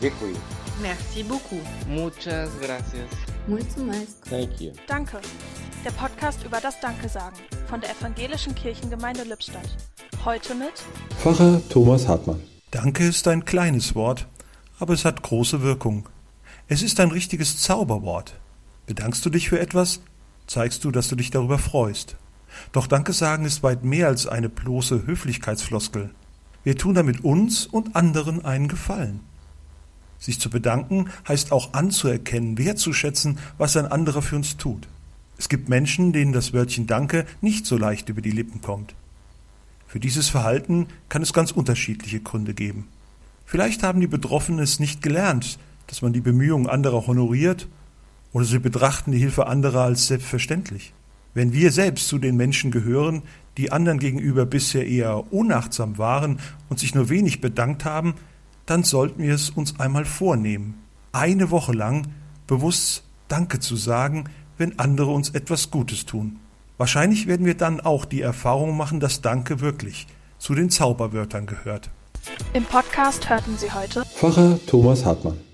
Děkuji. Merci beaucoup. Muchas gracias. Muito mais. Thank you. Danke. Der Podcast über das Danke sagen von der Evangelischen Kirchengemeinde Lippstadt. Heute mit Pfarrer Thomas Hartmann. Danke ist ein kleines Wort, aber es hat große Wirkung. Es ist ein richtiges Zauberwort. Bedankst du dich für etwas, zeigst du, dass du dich darüber freust. Doch Danke sagen ist weit mehr als eine bloße Höflichkeitsfloskel. Wir tun damit uns und anderen einen Gefallen. Sich zu bedanken heißt auch anzuerkennen, wertzuschätzen, was ein anderer für uns tut. Es gibt Menschen, denen das Wörtchen Danke nicht so leicht über die Lippen kommt. Für dieses Verhalten kann es ganz unterschiedliche Gründe geben. Vielleicht haben die Betroffenen es nicht gelernt, dass man die Bemühungen anderer honoriert, oder sie betrachten die Hilfe anderer als selbstverständlich. Wenn wir selbst zu den Menschen gehören, die anderen gegenüber bisher eher unachtsam waren und sich nur wenig bedankt haben, dann sollten wir es uns einmal vornehmen, eine Woche lang bewusst Danke zu sagen, wenn andere uns etwas Gutes tun. Wahrscheinlich werden wir dann auch die Erfahrung machen, dass Danke wirklich zu den Zauberwörtern gehört. im Podcast hörten Sie heute Pfarrer Thomas Hartmann.